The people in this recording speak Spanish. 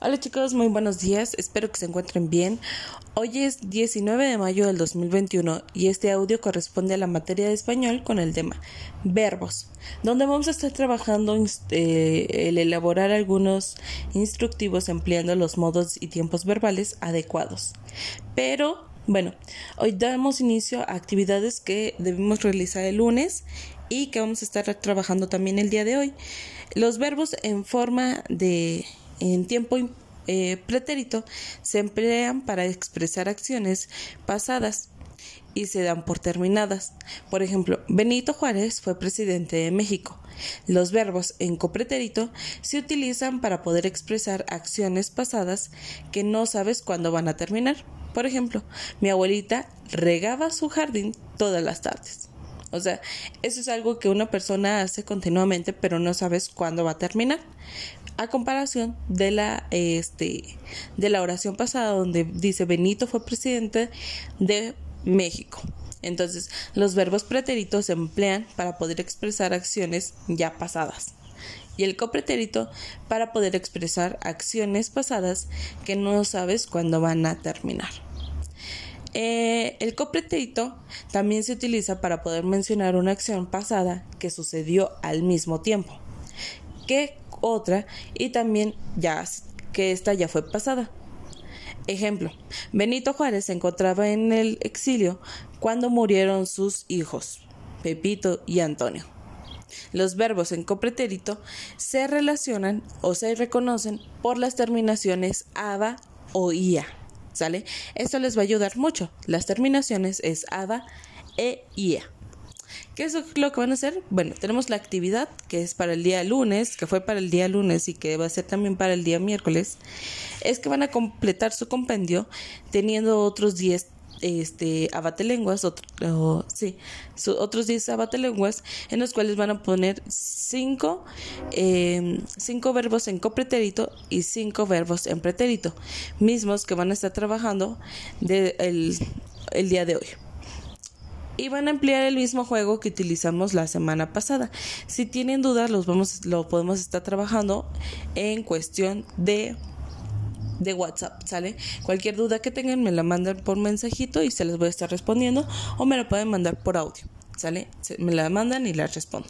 Hola chicos, muy buenos días, espero que se encuentren bien. Hoy es 19 de mayo del 2021 y este audio corresponde a la materia de español con el tema verbos, donde vamos a estar trabajando eh, el elaborar algunos instructivos empleando los modos y tiempos verbales adecuados. Pero bueno, hoy damos inicio a actividades que debemos realizar el lunes y que vamos a estar trabajando también el día de hoy. Los verbos en forma de en tiempo eh, pretérito se emplean para expresar acciones pasadas y se dan por terminadas. Por ejemplo, Benito Juárez fue presidente de México. Los verbos en copretérito se utilizan para poder expresar acciones pasadas que no sabes cuándo van a terminar. Por ejemplo, mi abuelita regaba su jardín todas las tardes. O sea, eso es algo que una persona hace continuamente, pero no sabes cuándo va a terminar. A comparación de la, este, de la oración pasada donde dice Benito fue presidente de México. Entonces, los verbos pretéritos se emplean para poder expresar acciones ya pasadas y el copretérito para poder expresar acciones pasadas que no sabes cuándo van a terminar. Eh, el copretérito también se utiliza para poder mencionar una acción pasada que sucedió al mismo tiempo que otra y también ya que esta ya fue pasada. Ejemplo, Benito Juárez se encontraba en el exilio cuando murieron sus hijos, Pepito y Antonio. Los verbos en copretérito se relacionan o se reconocen por las terminaciones aba o ia. ¿Sale? Esto les va a ayudar mucho. Las terminaciones es ADA e IA. ¿Qué es lo que van a hacer? Bueno, tenemos la actividad que es para el día lunes, que fue para el día lunes y que va a ser también para el día miércoles. Es que van a completar su compendio teniendo otros 10 este abatelenguas, otro, sí, otros 10 abatelenguas en los cuales van a poner 5 em, cinco verbos en copretérito y 5 verbos en pretérito, mismos que van a estar trabajando de el, día de hoy y van a emplear el mismo juego que utilizamos la semana pasada. Si tienen dudas, los vamos, lo podemos estar trabajando en cuestión de de WhatsApp, ¿sale? Cualquier duda que tengan me la mandan por mensajito y se les voy a estar respondiendo o me la pueden mandar por audio, ¿sale? me la mandan y la respondo.